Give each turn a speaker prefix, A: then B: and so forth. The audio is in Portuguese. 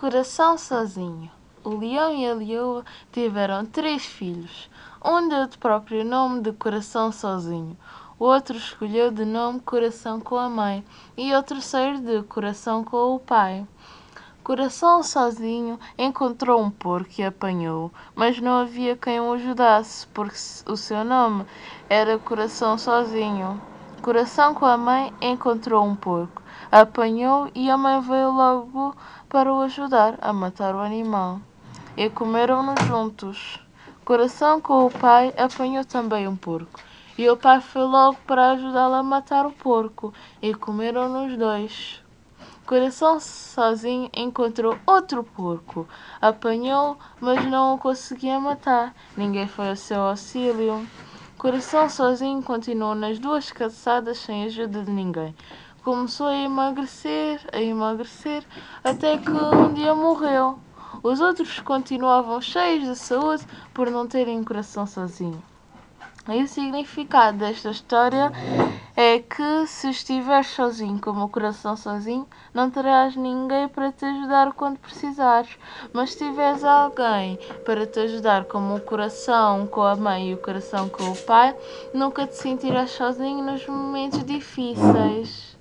A: Coração sozinho. O leão e a leoa tiveram três filhos. Um deu de próprio nome de Coração sozinho. O outro escolheu de nome Coração com a mãe e o terceiro de Coração com o pai. Coração sozinho encontrou um porco e apanhou, mas não havia quem o ajudasse, porque o seu nome era Coração sozinho. Coração com a mãe encontrou um porco, apanhou e a mãe veio logo para o ajudar a matar o animal. E comeram-no juntos. Coração com o pai apanhou também um porco. E o pai foi logo para ajudá-lo a matar o porco. E comeram nos dois. Coração sozinho encontrou outro porco. Apanhou, mas não o conseguia matar. Ninguém foi ao seu auxílio. Coração sozinho continuou nas duas caçadas sem ajuda de ninguém começou a emagrecer, a emagrecer, até que um dia morreu. Os outros continuavam cheios de saúde por não terem coração sozinho. E o significado desta história é que se estiveres sozinho, como o coração sozinho, não terás ninguém para te ajudar quando precisares. Mas se tiveres alguém para te ajudar, como o coração com a mãe e o coração com o pai, nunca te sentirás sozinho nos momentos difíceis.